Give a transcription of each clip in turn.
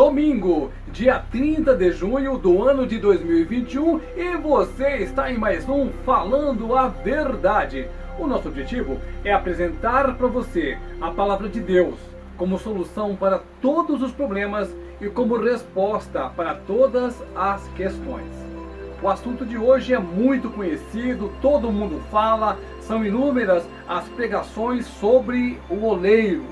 domingo, dia 30 de junho do ano de 2021, e você está em mais um Falando a Verdade. O nosso objetivo é apresentar para você a palavra de Deus como solução para todos os problemas e como resposta para todas as questões. O assunto de hoje é muito conhecido, todo mundo fala, são inúmeras as pregações sobre o oleiro.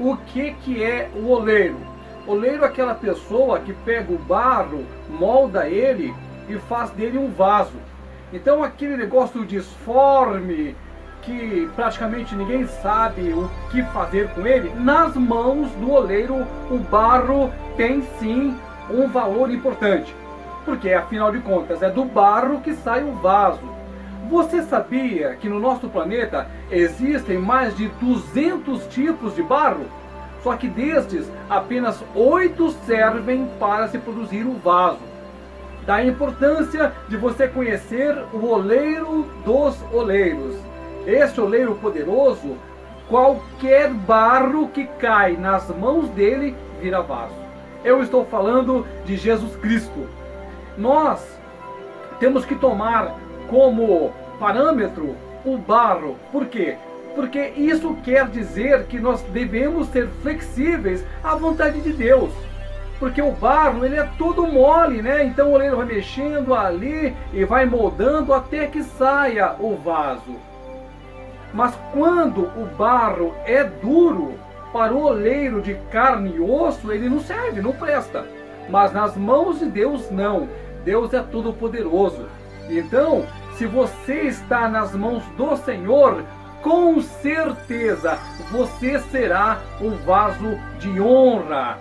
O que, que é o oleiro? Oleiro é aquela pessoa que pega o barro, molda ele e faz dele um vaso. Então aquele negócio disforme, que praticamente ninguém sabe o que fazer com ele, nas mãos do oleiro o barro tem sim um valor importante. Porque afinal de contas é do barro que sai o vaso. Você sabia que no nosso planeta existem mais de 200 tipos de barro? Só que destes, apenas oito servem para se produzir o vaso. Da importância de você conhecer o oleiro dos oleiros. Este oleiro poderoso, qualquer barro que cai nas mãos dele vira vaso. Eu estou falando de Jesus Cristo. Nós temos que tomar como parâmetro o barro. Por quê? Porque isso quer dizer que nós devemos ser flexíveis à vontade de Deus. Porque o barro, ele é todo mole, né? Então o oleiro vai mexendo ali e vai moldando até que saia o vaso. Mas quando o barro é duro, para o oleiro de carne e osso, ele não serve, não presta. Mas nas mãos de Deus, não. Deus é todo poderoso. Então, se você está nas mãos do Senhor, com certeza você será um vaso de honra.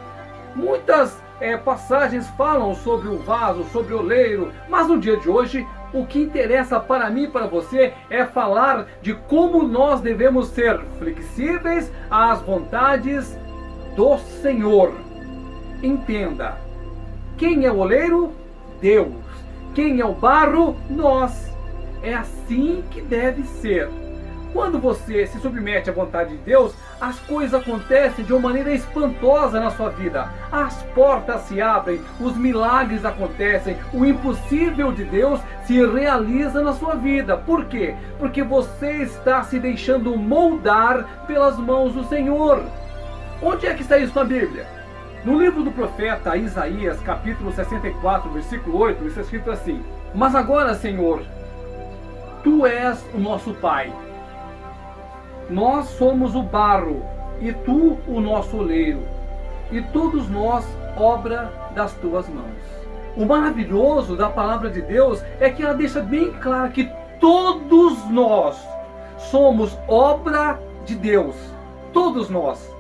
Muitas é, passagens falam sobre o vaso, sobre o oleiro, mas no dia de hoje o que interessa para mim e para você é falar de como nós devemos ser flexíveis às vontades do Senhor. Entenda: quem é o oleiro? Deus. Quem é o barro? Nós. É assim que deve ser. Quando você se submete à vontade de Deus, as coisas acontecem de uma maneira espantosa na sua vida. As portas se abrem, os milagres acontecem, o impossível de Deus se realiza na sua vida. Por quê? Porque você está se deixando moldar pelas mãos do Senhor. Onde é que está isso na Bíblia? No livro do profeta Isaías, capítulo 64, versículo 8, está escrito assim: Mas agora, Senhor, tu és o nosso Pai nós somos o barro e tu o nosso oleiro, e todos nós obra das tuas mãos. O maravilhoso da palavra de Deus é que ela deixa bem claro que todos nós somos obra de Deus. Todos nós.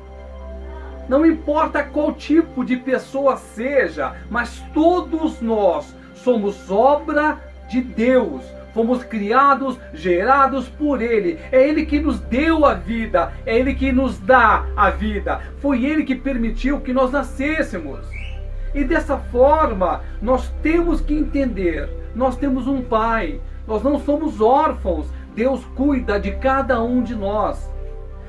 Não importa qual tipo de pessoa seja, mas todos nós somos obra de Deus fomos criados, gerados por Ele. É Ele que nos deu a vida, é Ele que nos dá a vida. Foi Ele que permitiu que nós nascêssemos. E dessa forma, nós temos que entender: nós temos um Pai, nós não somos órfãos, Deus cuida de cada um de nós.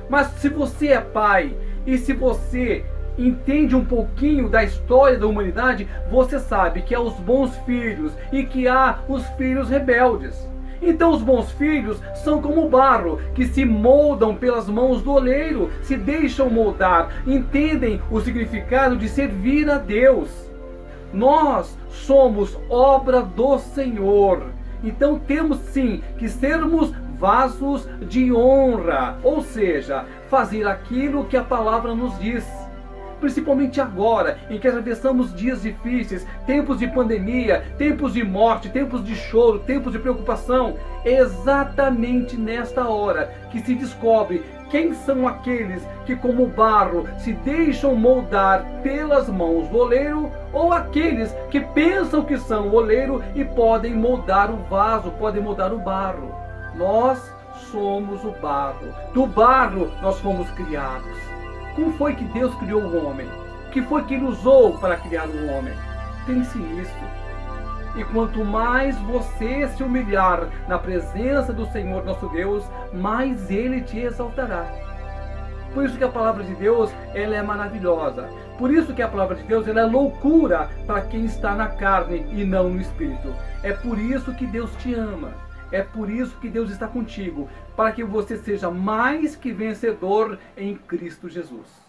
Mas se você é pai e se você entende um pouquinho da história da humanidade, você sabe que há os bons filhos e que há os filhos rebeldes. Então os bons filhos são como barro, que se moldam pelas mãos do oleiro, se deixam moldar, entendem o significado de servir a Deus. Nós somos obra do Senhor. Então temos sim que sermos vasos de honra, ou seja, fazer aquilo que a palavra nos diz principalmente agora, em que atravessamos dias difíceis, tempos de pandemia, tempos de morte, tempos de choro, tempos de preocupação. É exatamente nesta hora que se descobre quem são aqueles que, como barro, se deixam moldar pelas mãos do oleiro, ou aqueles que pensam que são o oleiro e podem moldar o vaso, podem moldar o barro. Nós somos o barro. Do barro nós fomos criados. Como foi que Deus criou o homem? O que foi que ele usou para criar o homem? Pense nisso. E quanto mais você se humilhar na presença do Senhor nosso Deus, mais ele te exaltará. Por isso que a palavra de Deus ela é maravilhosa. Por isso que a palavra de Deus ela é loucura para quem está na carne e não no espírito. É por isso que Deus te ama. É por isso que Deus está contigo, para que você seja mais que vencedor em Cristo Jesus.